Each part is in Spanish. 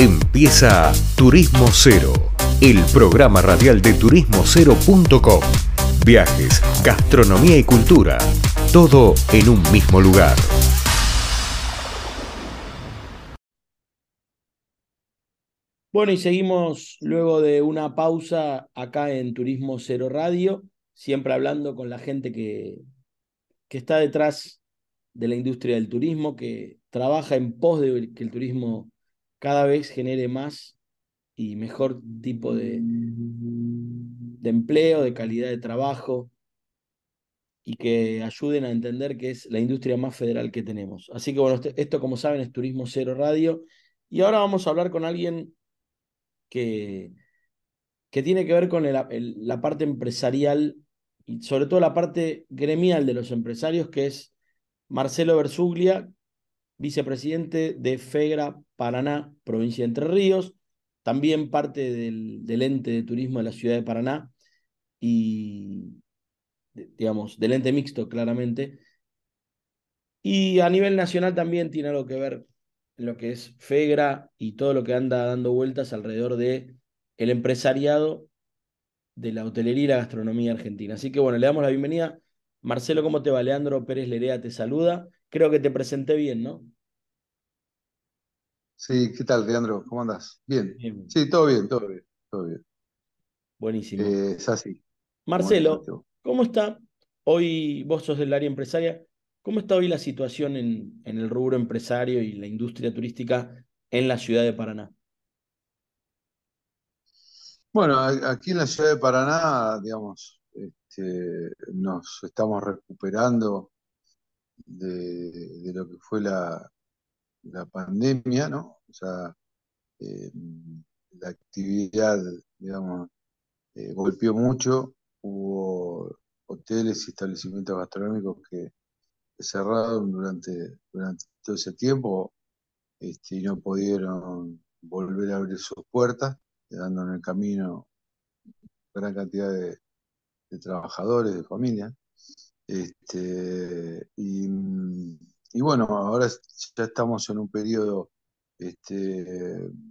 Empieza Turismo Cero, el programa radial de turismocero.com. Viajes, gastronomía y cultura, todo en un mismo lugar. Bueno, y seguimos luego de una pausa acá en Turismo Cero Radio, siempre hablando con la gente que, que está detrás de la industria del turismo, que trabaja en pos de que el turismo cada vez genere más y mejor tipo de, de empleo, de calidad de trabajo y que ayuden a entender que es la industria más federal que tenemos. Así que bueno, este, esto como saben es Turismo Cero Radio y ahora vamos a hablar con alguien que, que tiene que ver con la parte empresarial y sobre todo la parte gremial de los empresarios, que es Marcelo Bersuglia, vicepresidente de FEGRA Paraná, provincia de Entre Ríos, también parte del, ente de turismo de la ciudad de Paraná y, digamos, del ente mixto, claramente. Y a nivel nacional también tiene algo que ver lo que es FEGRA y todo lo que anda dando vueltas alrededor de el empresariado de la hotelería y la gastronomía argentina. Así que bueno, le damos la bienvenida. Marcelo, ¿cómo te va? Leandro Pérez Lerea te saluda. Creo que te presenté bien, ¿no? Sí, ¿qué tal, Leandro? ¿Cómo andas? Bien. Sí, todo bien, todo bien, todo bien. Buenísimo. Eh, es así. Marcelo, ¿cómo está hoy, vos sos del área empresaria, cómo está hoy la situación en, en el rubro empresario y la industria turística en la ciudad de Paraná? Bueno, aquí en la ciudad de Paraná, digamos, este, nos estamos recuperando de, lo que fue la, la pandemia, ¿no? O sea, eh, la actividad, digamos, eh, golpeó mucho, hubo hoteles y establecimientos gastronómicos que, cerraron durante, todo ese tiempo este, y no pudieron volver a abrir sus puertas, quedando en el camino gran cantidad de, trabajadores, de familias. Este, y, bueno, ahora ya estamos en un periodo este,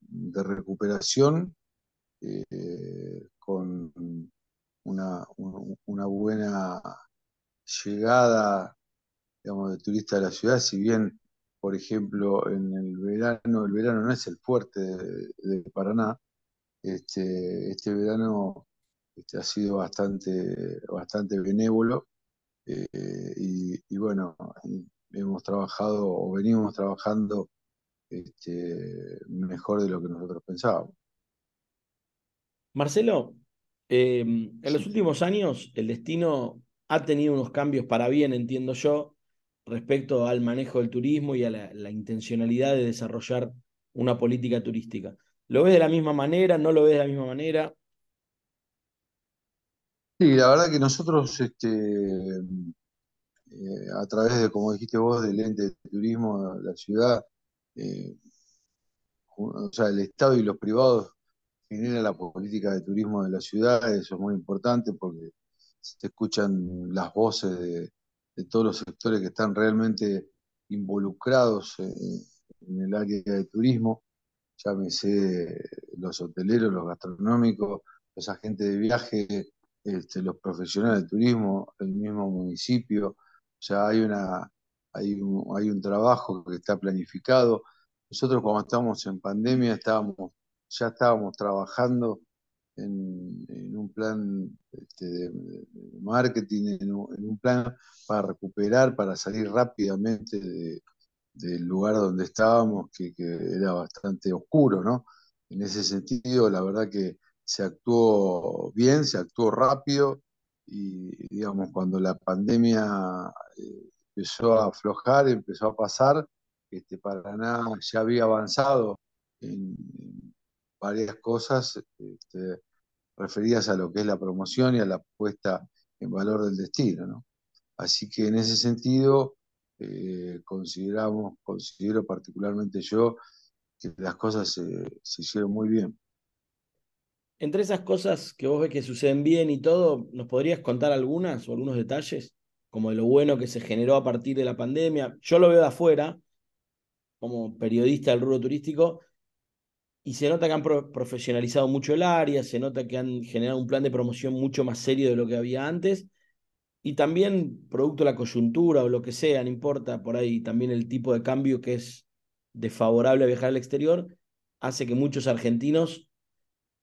de recuperación eh, con una, una, buena llegada digamos, de turistas a la ciudad, si bien, por ejemplo, en el verano, el verano no es el fuerte de Paraná, este, este verano este, ha sido bastante, bastante benévolo eh, y, bueno, hemos trabajado o venimos trabajando este, mejor de lo que nosotros pensábamos. Marcelo, em, en los últimos años el destino ha tenido unos cambios para bien, entiendo yo, respecto al manejo del turismo y a la intencionalidad de desarrollar una política turística. ¿Lo ves de la misma manera? ¿No lo ves de la misma manera? Sí, la verdad que nosotros, este, eh, a través de, como dijiste vos, del ente de turismo de la ciudad, eh, o sea, el Estado y los privados generan la política de turismo de la ciudad, eso es muy importante porque se escuchan las voces de, todos los sectores que están realmente involucrados en el área de turismo llámese los hoteleros, los gastronómicos, los agentes de viaje, este, los profesionales de turismo, el mismo municipio. O hay, una, hay, un, hay un trabajo que está planificado. Nosotros cuando estábamos en pandemia estábamos, ya estábamos trabajando en, un plan este, de, marketing, en un, plan para recuperar, para salir rápidamente de, del lugar donde estábamos, que, era bastante oscuro, ¿no? En ese sentido, la verdad que se actuó bien, se actuó rápido y, digamos, cuando la pandemia eh, empezó a aflojar, empezó a pasar, este, Paraná ya había avanzado en, varias cosas este, referidas a lo que es la promoción y a la puesta en valor del destino, ¿no? Así que en ese sentido, eh, consideramos, considero particularmente yo, que las cosas se, hicieron muy bien. Entre esas cosas que vos ves que suceden bien y todo, ¿nos podrías contar algunas o algunos detalles? Como de lo bueno que se generó a partir de la pandemia. Yo lo veo de afuera, como periodista del rubro turístico, y se nota que han profesionalizado mucho el área, se nota que han generado un plan de promoción mucho más serio de lo que había antes, y también producto de la coyuntura o lo que sea, no importa, por ahí también el tipo de cambio que es desfavorable a viajar al exterior, hace que muchos argentinos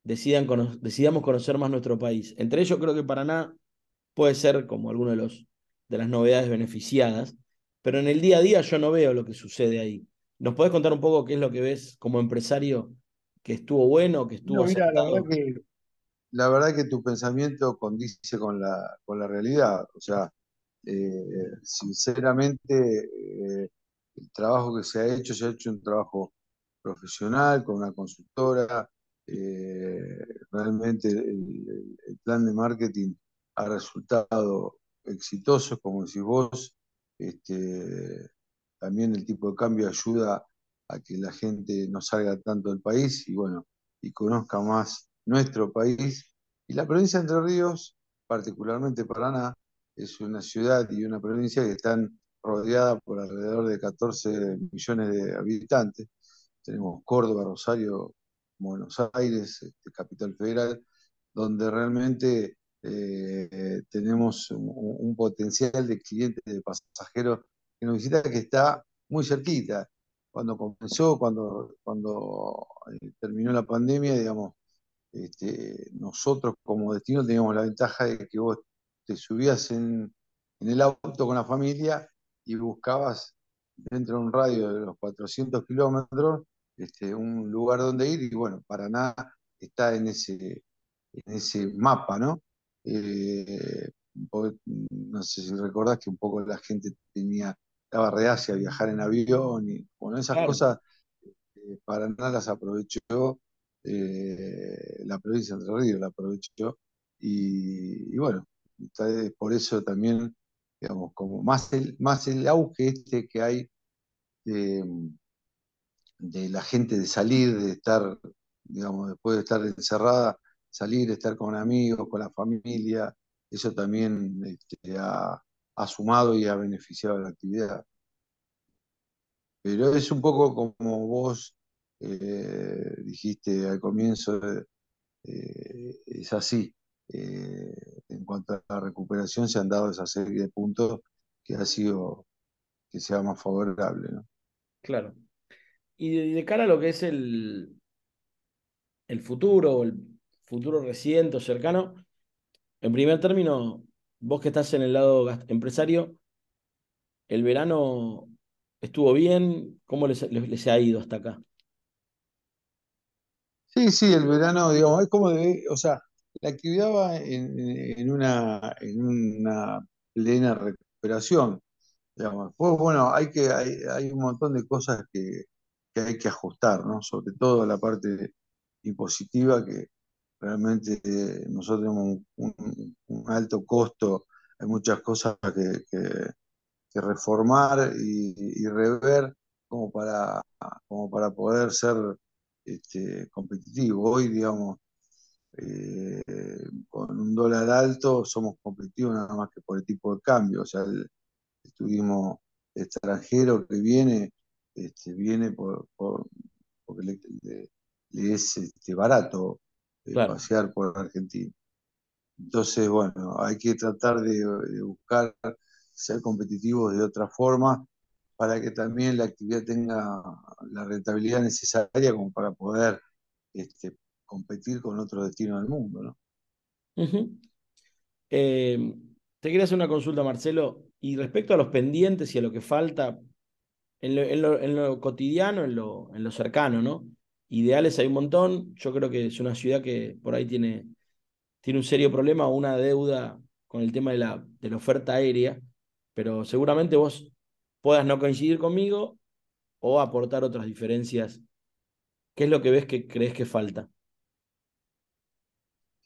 decidan decidamos conocer más nuestro país. Entre ellos creo que Paraná puede ser como alguno de, los, de las novedades beneficiadas, pero en el día a día yo no veo lo que sucede ahí. ¿Nos podés contar un poco qué es lo que ves como empresario que estuvo bueno, que estuvo... mira, la verdad que, la verdad que tu pensamiento condice con la, con la realidad. O sea, eh, sinceramente, eh, el trabajo que se ha hecho, se ha hecho un trabajo profesional, con una consultora. Eh, realmente el, plan de marketing ha resultado exitoso, como decís vos. Este, también el tipo de cambio ayuda a que la gente no salga tanto del país y bueno, y conozca más nuestro país. Y la provincia de Entre Ríos, particularmente Paraná, es una ciudad y una provincia que están rodeada por alrededor de 14 millones de habitantes. Tenemos Córdoba, Rosario, Buenos Aires, este, Capital Federal, donde realmente eh, tenemos un, potencial de clientes, de pasajeros que nos visitan que está muy cerquita. Cuando comenzó, cuando, cuando eh, terminó la pandemia, digamos, este, nosotros como destino teníamos la ventaja de que vos te subías en, en el auto con la familia y buscabas dentro de un radio de los 400 kilómetros este, un lugar donde ir y bueno, Paraná está en ese, en ese mapa, ¿no? Eh, no sé si recordás que un poco la gente tenía, estaba reacia a viajar en avión y bueno, esas cosas eh, Paraná las aprovechó, eh, la provincia de Entre Ríos la aprovechó y, y bueno, por eso también digamos, como más el, más el auge este que hay de, la gente de salir, de estar, digamos, después de estar encerrada, salir, estar con amigos, con la familia, eso también este, ha, sumado y ha beneficiado la actividad. Pero es un poco como vos eh, dijiste al comienzo, eh, es así. Eh, en cuanto a la recuperación se han dado esa serie de puntos que ha sido que sea más favorable. ¿no? Claro. Y de, cara a lo que es el, el futuro, el futuro reciente o cercano, en primer término, vos que estás en el lado empresario, ¿el verano estuvo bien? ¿Cómo les, les ha ido hasta acá? Sí, sí, el verano, digamos, es como de, o sea, la actividad va en, una, en una plena recuperación. Digamos. Pues bueno, hay, que, hay, un montón de cosas que, hay que ajustar, ¿no? Sobre todo la parte impositiva, que realmente eh, nosotros tenemos un, alto costo, hay muchas cosas que, reformar y, rever como para, como para poder ser este, competitivo. Hoy, digamos, eh, con un dólar alto somos competitivos nada más que por el tipo de cambio. O sea, el, turismo extranjero que viene, este, viene por, porque le, es este, barato eh, pasear por Argentina. Entonces, bueno, hay que tratar de, buscar ser competitivos de otra forma para que también la actividad tenga la rentabilidad necesaria como para poder este, competir con otro destino del mundo, ¿no? Eh, te quería hacer una consulta, Marcelo, y respecto a los pendientes y a lo que falta en lo, cotidiano, en lo, en lo cercano, ¿no? Ideales hay un montón, yo creo que es una ciudad que por ahí tiene, tiene un serio problema una deuda con el tema de la, de la oferta aérea, pero seguramente vos puedas no coincidir conmigo o aportar otras diferencias. ¿Qué es lo que ves que crees que falta?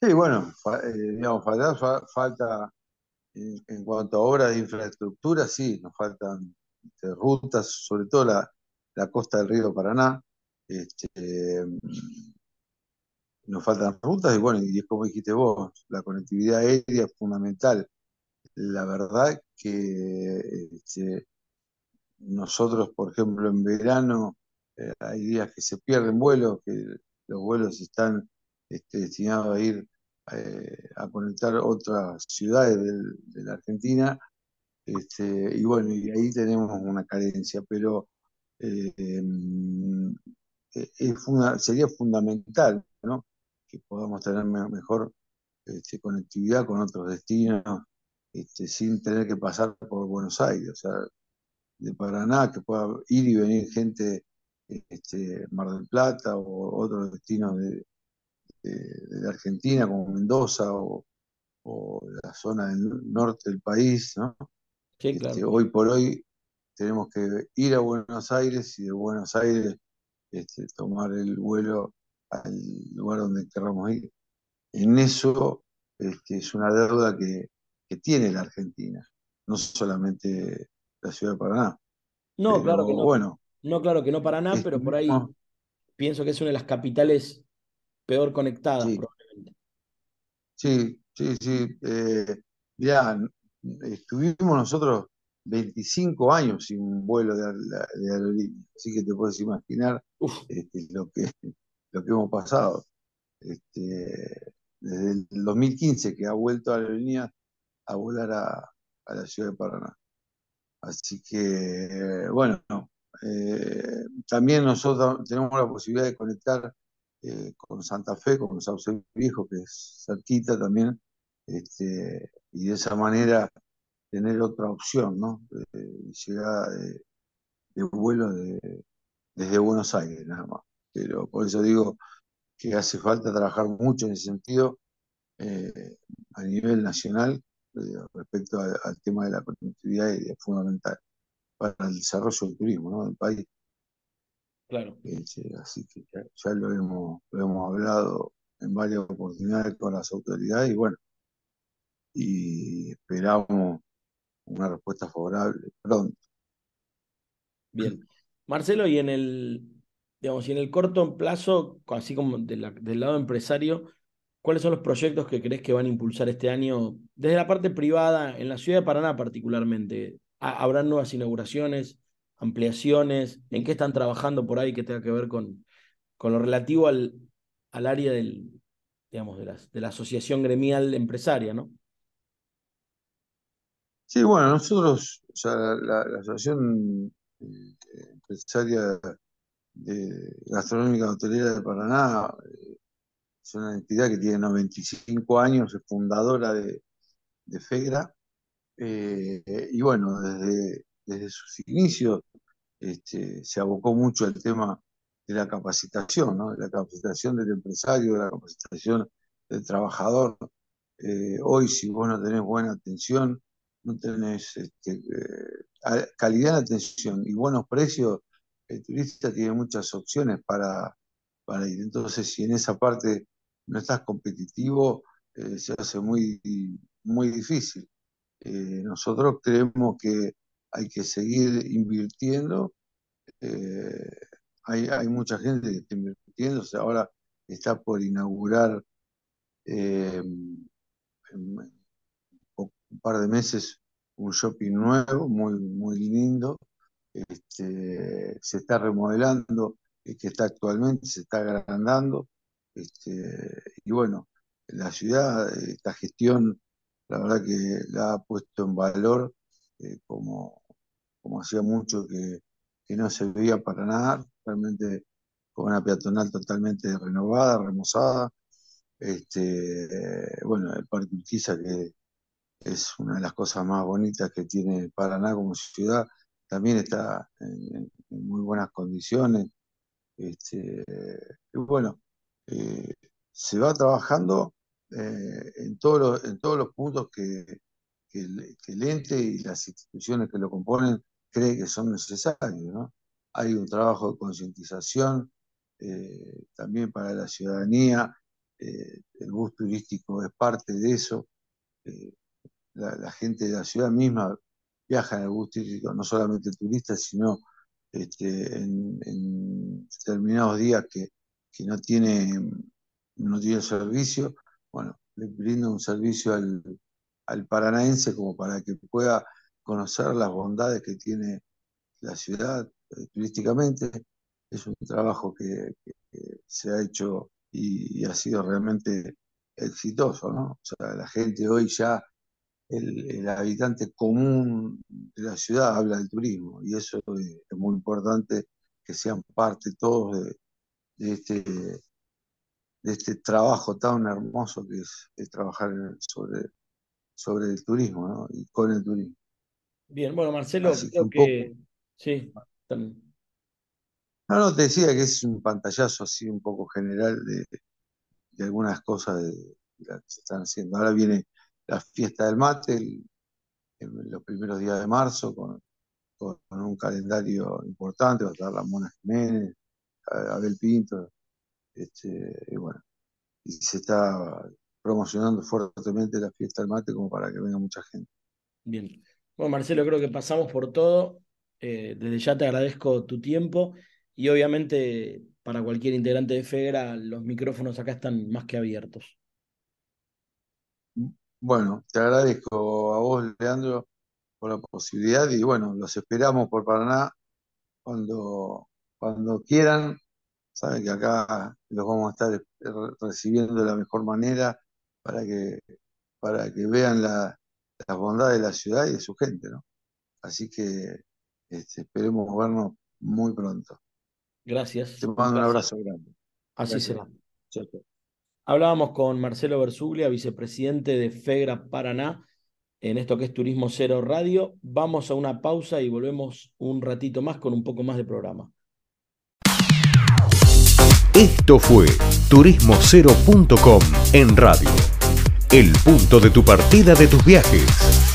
Sí, bueno, eh, digamos, falta, en, cuanto a obras de infraestructura, sí, nos faltan este, rutas, sobre todo la, costa del río Paraná. Este, nos faltan rutas y bueno, y es como dijiste vos, la conectividad aérea es fundamental. La verdad que este, nosotros, por ejemplo, en verano eh, hay días que se pierden vuelos, que los vuelos están destinados a ir eh, a conectar otras ciudades de la Argentina, este, y bueno, y ahí tenemos una carencia, pero eh, mm, sería fundamental que podamos tener mejor este, conectividad con otros destinos este, sin tener que pasar por Buenos Aires, o sea, de Paraná, que pueda ir y venir gente este, Mar del Plata o otros destinos de, de, Argentina, como Mendoza o, la zona del norte del país, ¿no? Este, hoy por hoy tenemos que ir a Buenos Aires y de Buenos Aires este, tomar el vuelo al lugar donde queramos ir. En eso este, es una deuda que, tiene la Argentina, no solamente la ciudad de Paraná. No, claro que no. Bueno, no, claro que no Paraná, pero por ahí pienso que es una de las capitales peor conectadas probablemente. Sí, sí, sí. Eh, estuvimos nosotros 25 años sin un vuelo de, aerolínea, así que te puedes imaginar este, lo, que, lo que hemos pasado. Este, desde el 2015 que ha vuelto a la aerolínea a volar a, la ciudad de Paraná. Así que, bueno, eh, también nosotros tenemos la posibilidad de conectar eh, con Santa Fe, con Sauce Viejo, que es cerquita también, este, y de esa manera tener otra opción, ¿no? De, llegada de, vuelo desde Buenos Aires, nada más. Pero por eso digo que hace falta trabajar mucho en ese sentido eh, a nivel nacional eh, respecto al tema de la conectividad y es fundamental para el desarrollo del turismo ¿no? del país. Claro. así que ya, lo, hemos, lo hemos hablado en varias oportunidades con las autoridades y bueno, y esperamos una respuesta favorable pronto. Bien. Marcelo, y en el, digamos, y en el corto plazo, así como del lado empresario, ¿cuáles son los proyectos que crees que van a impulsar este año desde la parte privada, en la ciudad de Paraná particularmente? ¿Habrán nuevas inauguraciones? ampliaciones, en qué están trabajando por ahí que tenga que ver con, con lo relativo al, al área del, digamos, de, de la asociación gremial empresaria, ¿no? Sí, bueno, nosotros, o sea, la, asociación eh, empresaria de gastronómica hotelera de Paraná eh, es una entidad que tiene 95 años, es fundadora de, de FEGRA, eh, y bueno, desde, desde sus inicios este, se abocó mucho al tema de la capacitación, ¿no? de la capacitación del empresario, de la capacitación del trabajador. Hoy, si vos no tenés buena atención, no tenés este, eh, calidad de atención y buenos precios, el turista tiene muchas opciones para, para ir. Entonces, si en esa parte no estás competitivo, eh, se hace muy, muy difícil. nosotros creemos que hay que seguir invirtiendo. Eh, hay, hay, mucha gente que está invirtiendo, ahora está por inaugurar eh, un par de meses un shopping nuevo, muy, muy lindo. Este, se está remodelando, el que está actualmente, se está agrandando. Este, y bueno, la ciudad, esta gestión, la verdad que la ha puesto en valor eh, como, como hacía mucho que, no se para nada, realmente con una peatonal totalmente renovada, remozada. Este, bueno, el Parque Urquiza, que es una de las cosas más bonitas que tiene Paraná como ciudad, también está en, muy buenas condiciones. Este, y bueno, eh, se va trabajando eh, en, todos los, en todos los puntos que, el, ente y las instituciones que lo componen creen que son necesarios. ¿no? Hay un trabajo de concientización eh, también para la ciudadanía, el bus turístico es parte de eso, la, gente de la ciudad misma viaja en el bus turístico, no solamente turistas, sino este, en, determinados días que, que no tiene no tiene servicio, bueno, le brinda un servicio al, paranaense como para que pueda conocer las bondades que tiene la ciudad eh, turísticamente. Es un trabajo que, se ha hecho y, ha sido realmente exitoso, ¿no? O sea, la gente hoy ya, el, habitante común de la ciudad habla del turismo y eso es, muy importante que sean parte todos de, este de este trabajo tan hermoso que es, trabajar sobre, sobre el turismo ¿no? y con el turismo. Bien, bueno, Marcelo, creo que, sí, No, no, te decía que es un pantallazo así un poco general de, algunas cosas de, que se están haciendo. Ahora viene la fiesta del mate, en los primeros días de marzo, con, con, un calendario importante, va a estar Mona Jiménez, Abel Pinto, este, y bueno, y se está promocionando fuertemente la fiesta del mate como para que venga mucha gente. Bien. Bueno, Marcelo, creo que pasamos por todo. Eh, desde ya te agradezco tu tiempo y obviamente para cualquier integrante de FEGRA los micrófonos acá están más que abiertos. Bueno, te agradezco a vos, Leandro, por la posibilidad y bueno, los esperamos por Paraná cuando, cuando quieran. Saben que acá los vamos a estar recibiendo de la mejor manera para que, para que vean la, las bondades de la ciudad y de su gente, ¿no? Así que este, esperemos vernos muy pronto. Gracias. Te mando un abrazo grande. Así será. Hablábamos con Marcelo Bersuglia, vicepresidente de FEGRA Paraná, en esto que es Turismo Cero Radio. Vamos a una pausa y volvemos un ratito más con un poco más de programa. Esto fue turismocero.com en radio. El punto de tu partida de tus viajes.